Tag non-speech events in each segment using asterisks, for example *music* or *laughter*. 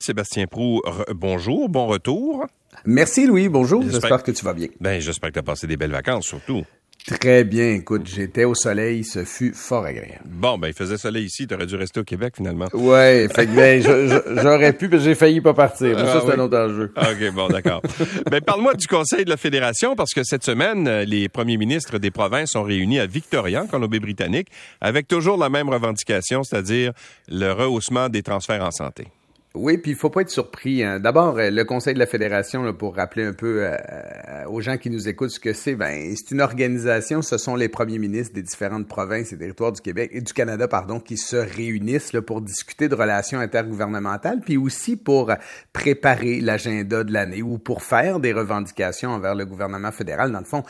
Sébastien Prou, bonjour, bon retour. Merci Louis, bonjour, j'espère que tu vas bien. Ben, j'espère que tu as passé des belles vacances surtout. Très bien, écoute, j'étais au soleil, ce fut fort agréable. Bon, ben il faisait soleil ici, tu aurais dû rester au Québec finalement. Ouais, fait que ben, j'aurais pu, mais j'ai failli pas partir. Mais ça, c'est un autre enjeu. OK, bon, d'accord. *laughs* ben, parle-moi du Conseil de la Fédération, parce que cette semaine, les premiers ministres des provinces sont réunis à Victoria, en Colombie-Britannique, avec toujours la même revendication, c'est-à-dire le rehaussement des transferts en santé. Oui, puis il faut pas être surpris. Hein. D'abord, euh, le Conseil de la Fédération, pour rappeler un peu euh, euh, aux gens qui nous écoutent ce que c'est, ben c'est une organisation. Ce sont les premiers ministres des différentes provinces et territoires du Québec et du Canada, pardon, qui se réunissent là, pour discuter de relations intergouvernementales, puis aussi pour préparer l'agenda de l'année ou pour faire des revendications envers le gouvernement fédéral. Dans le fond,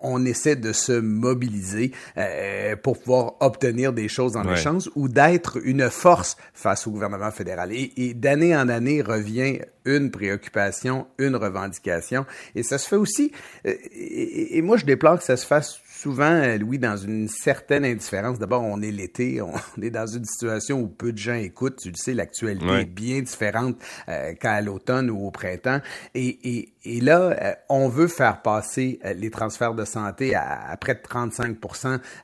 on, essaie de se mobiliser pour pouvoir obtenir des choses en échange ou d'être une force face au gouvernement fédéral. Et, et d'année en année revient une préoccupation, une revendication. Et ça se fait aussi, euh, et, moi je déplore que ça se fasse souvent, euh, Louis, dans une certaine indifférence. D'abord, on est l'été, *laughs* on est dans une situation où peu de gens écoutent. Tu le sais, l'actualité est bien différente euh, qu'à l'automne ou au printemps. Et, et, et là, euh, on veut faire passer les transferts de santé à, près de 35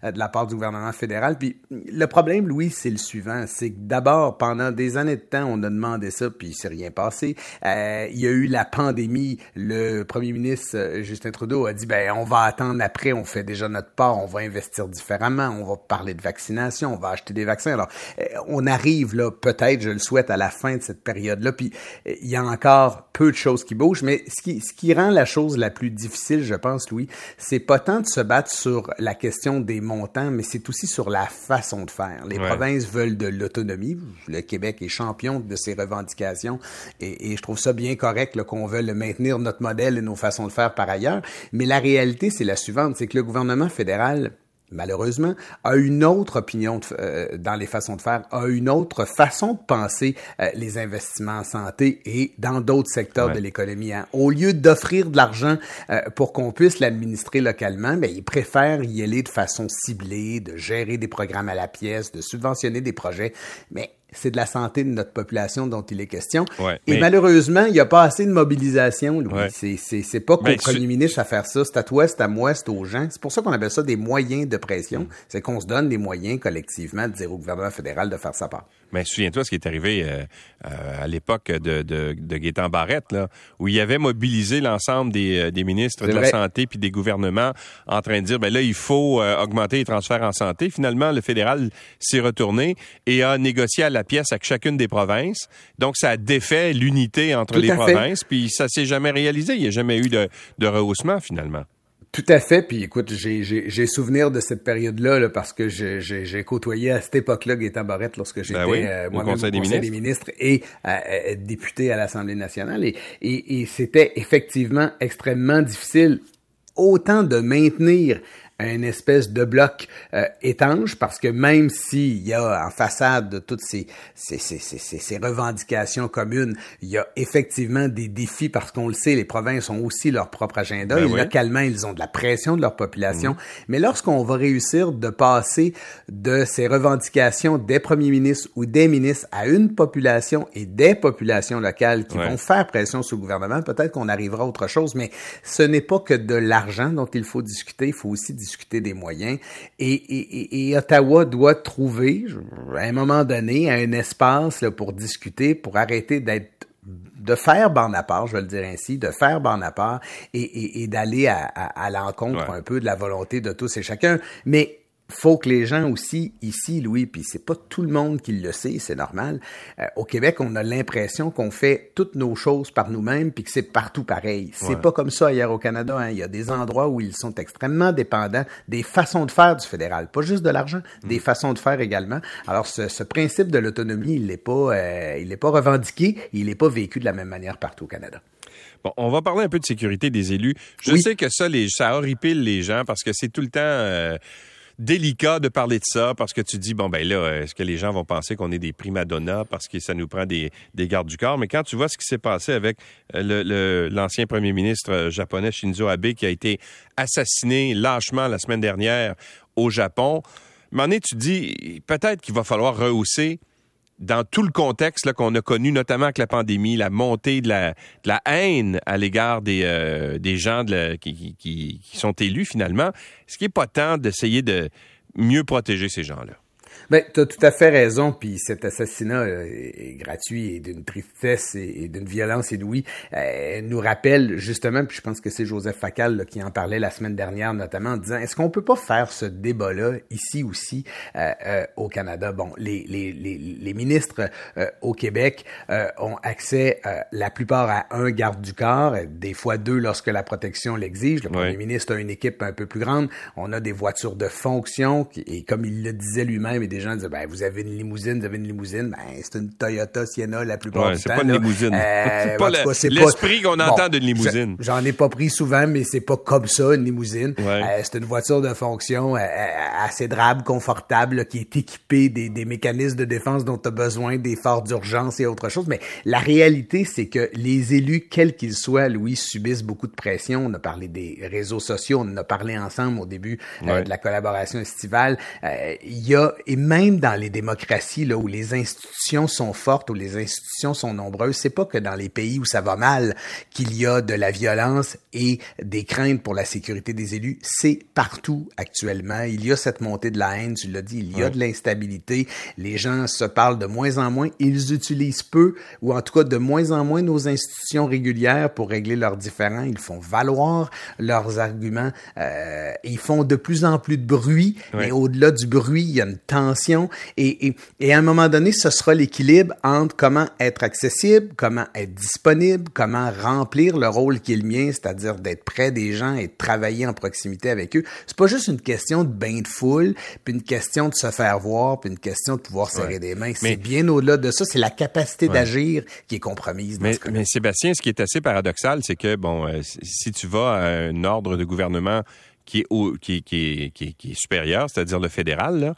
de la part du gouvernement fédéral. Puis le problème, Louis, c'est le suivant. C'est que d'abord, pendant des années de temps, on a demandé ça, puis il s'est rien passé. Euh, il y a eu la pandémie. Le premier ministre Justin Trudeau a dit, ben, on va attendre après, on fait déjà notre part, on va investir différemment, on va parler de vaccination, on va acheter des vaccins. Alors, euh, on arrive là, peut-être, je le souhaite, à la fin de cette période-là, puis euh, il y a encore peu de choses qui bougent, mais ce qui, ce qui rend la chose la plus difficile, je pense, Louis, c'est pas tant de se battre sur la question des montants, mais c'est aussi sur la façon de faire. Les provinces veulent de l'autonomie. Le Québec est champion de ces revendications et, et je trouve ça bien correct qu'on veuille maintenir notre modèle et nos façons de faire par ailleurs. Mais la réalité, c'est la suivante, c'est que le gouvernement fédéral malheureusement, a une autre opinion euh, dans les façons de faire, a une autre façon de penser euh, les investissements en santé et dans d'autres secteurs de l'économie. Hein. Au lieu d'offrir de l'argent euh, pour qu'on puisse l'administrer localement, mais ben, ils préfèrent y aller de façon ciblée, de gérer des programmes à la pièce, de subventionner des projets. Mais c'est de la santé de notre population dont il est question. et malheureusement, il n'y a pas assez de mobilisation. Louis. C'est, pas qu'au premier ministre à faire ça. C'est à toi, c'est à moi, c'est aux gens. C'est pour ça qu'on appelle ça des moyens de pression. Mm. C'est qu'on se donne des moyens collectivement de dire au gouvernement fédéral de faire sa part. Mais souviens-toi ce qui est arrivé euh, euh, à l'époque de, de, de Gaétan Barrette, là, où il avait mobilisé l'ensemble des, euh, des ministres de la Santé puis des gouvernements en train de dire, ben là, il faut augmenter les transferts en santé. Finalement, le fédéral s'est retourné et a négocié à la pièce avec chacune des provinces. Donc, ça a défait l'unité entre les provinces, puis ça s'est jamais réalisé. Il n'y a jamais eu de, de rehaussement, finalement. Tout à fait. Puis écoute, j'ai souvenir de cette période-là là, parce que j'ai côtoyé à cette époque-là Gaétan Barrette lorsque ben j'étais euh, moi au Conseil, des, ministres. des, ministres. et euh, euh, député à l'Assemblée nationale. Et, et, et c'était effectivement extrêmement difficile autant de maintenir un espèce de bloc euh, étanche parce que même s'il y a en façade de toutes ces, ces, ces, ces, revendications communes, il y a effectivement des défis parce qu'on le sait, les provinces ont aussi leur propre agenda ben et localement, ils ont de la pression de leur population. Mhm. Mais lorsqu'on va réussir de passer de ces revendications des premiers ministres ou des ministres à une population et des populations locales qui vont faire pression sur le gouvernement, peut-être qu'on arrivera à autre chose, mais ce n'est pas que de l'argent dont il faut discuter, il faut aussi discuter discuter des moyens. Et, Ottawa doit trouver, à un moment donné, un espace pour discuter, pour arrêter d'être de faire bande à part, je vais le dire ainsi, de faire bande à part et, d'aller à, à, l'encontre un peu de la volonté de tous et chacun. Mais faut que les gens aussi ici, Louis, puis c'est pas tout le monde qui le sait, c'est normal. Euh, au Québec, on a l'impression qu'on fait toutes nos choses par nous-mêmes, puis que c'est partout pareil. C'est pas comme ça ailleurs au Canada. Hein. Il y a des endroits où ils sont extrêmement dépendants des façons de faire du fédéral, pas juste de l'argent, mm. des façons de faire également. Alors ce, principe de l'autonomie, il n'est pas, euh, il est pas revendiqué, il n'est pas vécu de la même manière partout au Canada. Bon, on va parler un peu de sécurité des élus. Je sais que ça, les, ça horripile les gens parce que c'est tout le temps. Euh, délicat de parler de ça parce que tu dis, bon, ben là, est-ce que les gens vont penser qu'on est des primadonnas parce que ça nous prend des, des gardes du corps? Mais quand tu vois ce qui s'est passé avec euh, l'ancien premier ministre euh, japonais Shinzo Abe qui a été assassiné lâchement la semaine dernière au Japon, donné, tu dis, peut-être qu'il va falloir rehausser dans tout le contexte qu'on a connu, notamment avec la pandémie, la montée de la, haine à l'égard des, euh, gens qui, sont élus finalement, est-ce qu'il n'est pas temps d'essayer de mieux protéger ces gens-là? Ben, tu as tout à fait raison, puis cet assassinat euh, est gratuit et d'une tristesse et, d'une violence inouïe euh, nous rappelle justement, puis je pense que c'est Joseph Facal qui en parlait la semaine dernière notamment, en disant, est-ce qu'on peut pas faire ce débat-là ici aussi euh, au Canada? Bon, les, les, les, les ministres au Québec ont accès la plupart à un garde du corps, des fois deux lorsque la protection l'exige. Le premier ministre a une équipe un peu plus grande. On a des voitures de fonction, et comme il le disait lui-même, des gens disaient, ben, vous avez une limousine, vous avez une limousine. Ben, c'est une Toyota Sienna la plupart du temps. c'est pas une limousine. Euh, *laughs* c'est pas l'esprit qu'on entend d'une limousine. J'en ai pas pris souvent, mais c'est pas comme ça, une limousine. Euh, c'est une voiture de fonction euh, assez drabe, confortable, qui est équipée des, des mécanismes de défense dont tu as besoin, des phares d'urgence et autre chose. Mais la réalité, c'est que les élus, quels qu'ils soient, Louis, subissent beaucoup de pression. On a parlé des réseaux sociaux, on en a parlé ensemble au début de la collaboration estivale. Il y a, et même dans les démocraties là où les institutions sont fortes, où les institutions sont nombreuses, c'est pas que dans les pays où ça va mal qu'il y a de la violence et des craintes pour la sécurité des élus. C'est partout actuellement. Il y a cette montée de la haine, tu l'as dit, il y a de l'instabilité. Les gens se parlent de moins en moins. Ils utilisent peu, ou en tout cas de moins en moins, nos institutions régulières pour régler leurs différends. Ils font valoir leurs arguments. Euh, ils font de plus en plus de bruit, mais au-delà du bruit, il y a une tension et, et, à un moment donné, ce sera l'équilibre entre comment être accessible, comment être disponible, comment remplir le rôle qui est le mien, c'est-à-dire d'être près des gens et de travailler en proximité avec eux. C'est pas juste une question de bain de foule, puis une question de se faire voir, puis une question de pouvoir serrer des mains. C'est bien au-delà de ça. C'est la capacité d'agir qui est compromise. mais, mais Sébastien, ce qui est assez paradoxal, c'est que bon, euh, si tu vas à un ordre de gouvernement qui est, au, qui, qui, qui, qui est supérieur, c'est-à-dire le fédéral, là,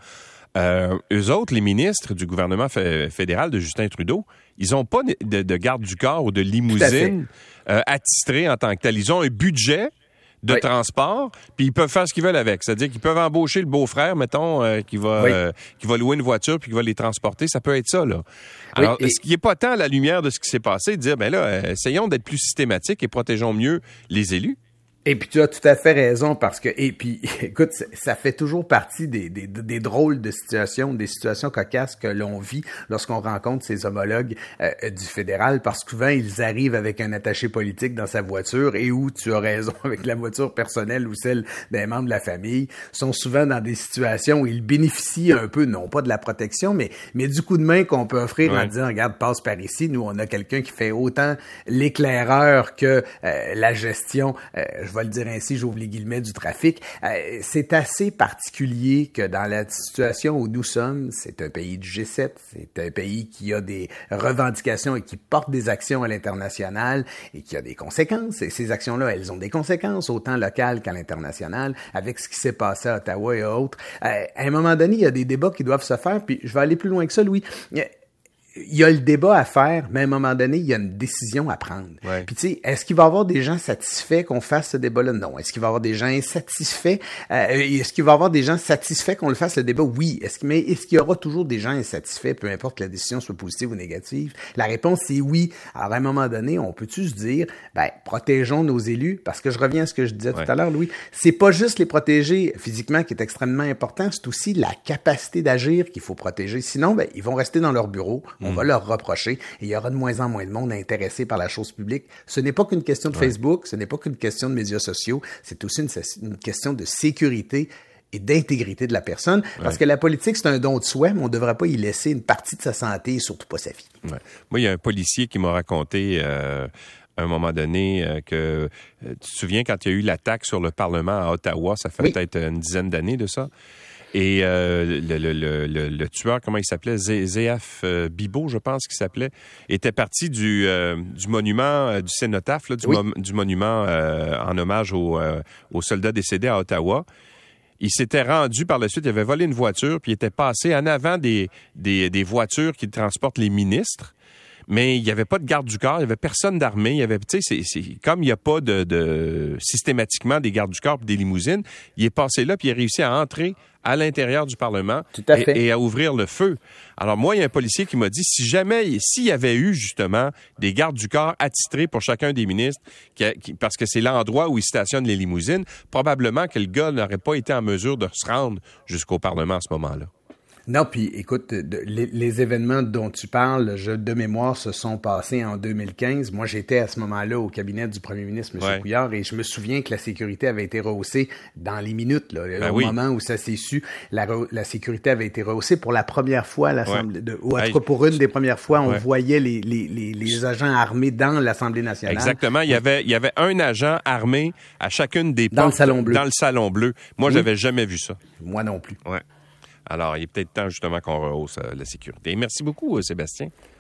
euh, eux autres, les ministres du gouvernement fédéral de Justin Trudeau, ils n'ont pas de, garde du corps ou de limousine euh, attitrée en tant que tel. Ils ont un budget de transport, puis ils peuvent faire ce qu'ils veulent avec. C'est-à-dire qu'ils peuvent embaucher le beau-frère, mettons, euh, qui va euh, qui va louer une voiture puis qui va les transporter. Ça peut être ça, là. Alors, est-ce qu'il n'est pas temps à la lumière de ce qui s'est passé de dire, ben là, essayons d'être plus systématiques et protégeons mieux les élus? Et puis tu as tout à fait raison parce que et puis *laughs* écoute ça fait toujours partie des, des, des drôles de situations, des situations cocasses que l'on vit lorsqu'on rencontre ses homologues euh, du fédéral parce que souvent ils arrivent avec un attaché politique dans sa voiture et où tu as raison *laughs* avec la voiture personnelle ou celle d'un membre de la famille sont souvent dans des situations où ils bénéficient un peu non pas de la protection mais mais du coup de main qu'on peut offrir en disant regarde passe par ici nous on a quelqu'un qui fait autant l'éclaireur que euh, la gestion euh, je vais le dire ainsi, j'ouvre les guillemets du trafic. Euh, c'est assez particulier que dans la situation où nous sommes, c'est un pays du G7, c'est un pays qui a des revendications et qui porte des actions à l'international et qui a des conséquences. Et ces actions-là, elles ont des conséquences autant locales qu'à l'international, avec ce qui s'est passé à Ottawa et autres. Euh, à un moment donné, il y a des débats qui doivent se faire, puis je vais aller plus loin que ça, Louis il y a le débat à faire, mais à un moment donné, il y a une décision à prendre. Puis tu sais, est-ce qu'il va y avoir des gens satisfaits qu'on fasse ce débat-là? Non. Est-ce qu'il va y avoir des gens insatisfaits? Euh, est-ce qu'il va y avoir des gens satisfaits qu'on le fasse le débat? Oui. Est-ce que, mais est-ce qu'il y aura toujours des gens insatisfaits, peu importe que la décision soit positive ou négative? La réponse c'est oui. Alors à un moment donné, on peut-tu se dire, ben, protégeons nos élus? Parce que je reviens à ce que je disais tout à l'heure, Louis. C'est pas juste les protéger physiquement qui est extrêmement important, c'est aussi la capacité d'agir qu'il faut protéger. Sinon, ben, ils vont rester dans leur bureau on va leur reprocher et il y aura de moins en moins de monde intéressé par la chose publique. Ce n'est pas qu'une question de Facebook, ce n'est pas qu'une question de médias sociaux, c'est aussi une, question de sécurité et d'intégrité de la personne. Parce que la politique, c'est un don de soi, mais on ne devrait pas y laisser une partie de sa santé et surtout pas sa vie. Moi, il y a un policier qui m'a raconté euh, à un moment donné euh, que euh, tu te souviens quand il y a eu l'attaque sur le Parlement à Ottawa, ça fait peut-être une dizaine d'années de ça? Et euh, le, le, le, le, tueur, comment il s'appelait, ZF euh, Bibo, je pense qu'il s'appelait, était parti du, euh, du monument, du cénotaphe, là, du, du, monument en hommage aux, aux soldats décédés à Ottawa. Il s'était rendu par la suite, il avait volé une voiture, puis il était passé en avant des, des, des voitures qui transportent les ministres. Mais il n'y avait pas de garde du corps, il n'y avait personne d'armé, il y avait, tu sais, c'est comme il n'y a pas de, de, systématiquement des gardes du corps et des limousines, il est passé là puis il a réussi à entrer à l'intérieur du Parlement Et, à ouvrir le feu. Alors moi, il y a un policier qui m'a dit si jamais, s'il y avait eu justement des gardes du corps attitrés pour chacun des ministres, parce que c'est l'endroit où ils stationnent les limousines, probablement que le gars n'aurait pas été en mesure de se rendre jusqu'au Parlement à ce moment-là. Non, puis écoute, les, événements dont tu parles, je, de mémoire, se sont passés en 2015. Moi, j'étais à ce moment-là au cabinet du premier ministre, M. Couillard, et je me souviens que la sécurité avait été rehaussée dans les minutes, là, ben au moment où ça s'est su. La, la, sécurité avait été rehaussée pour la première fois à l'Assemblée, ou en tout cas pour une des premières fois, on voyait les, les, les, agents armés dans l'Assemblée nationale. Exactement. Il y avait, il y avait un agent armé à chacune des dans le salon bleu. Dans le salon bleu. Moi, j'avais jamais vu ça. Moi non plus. Ouais. Alors, il est peut-être temps justement qu'on rehausse euh, la sécurité. Merci beaucoup, euh, Sébastien.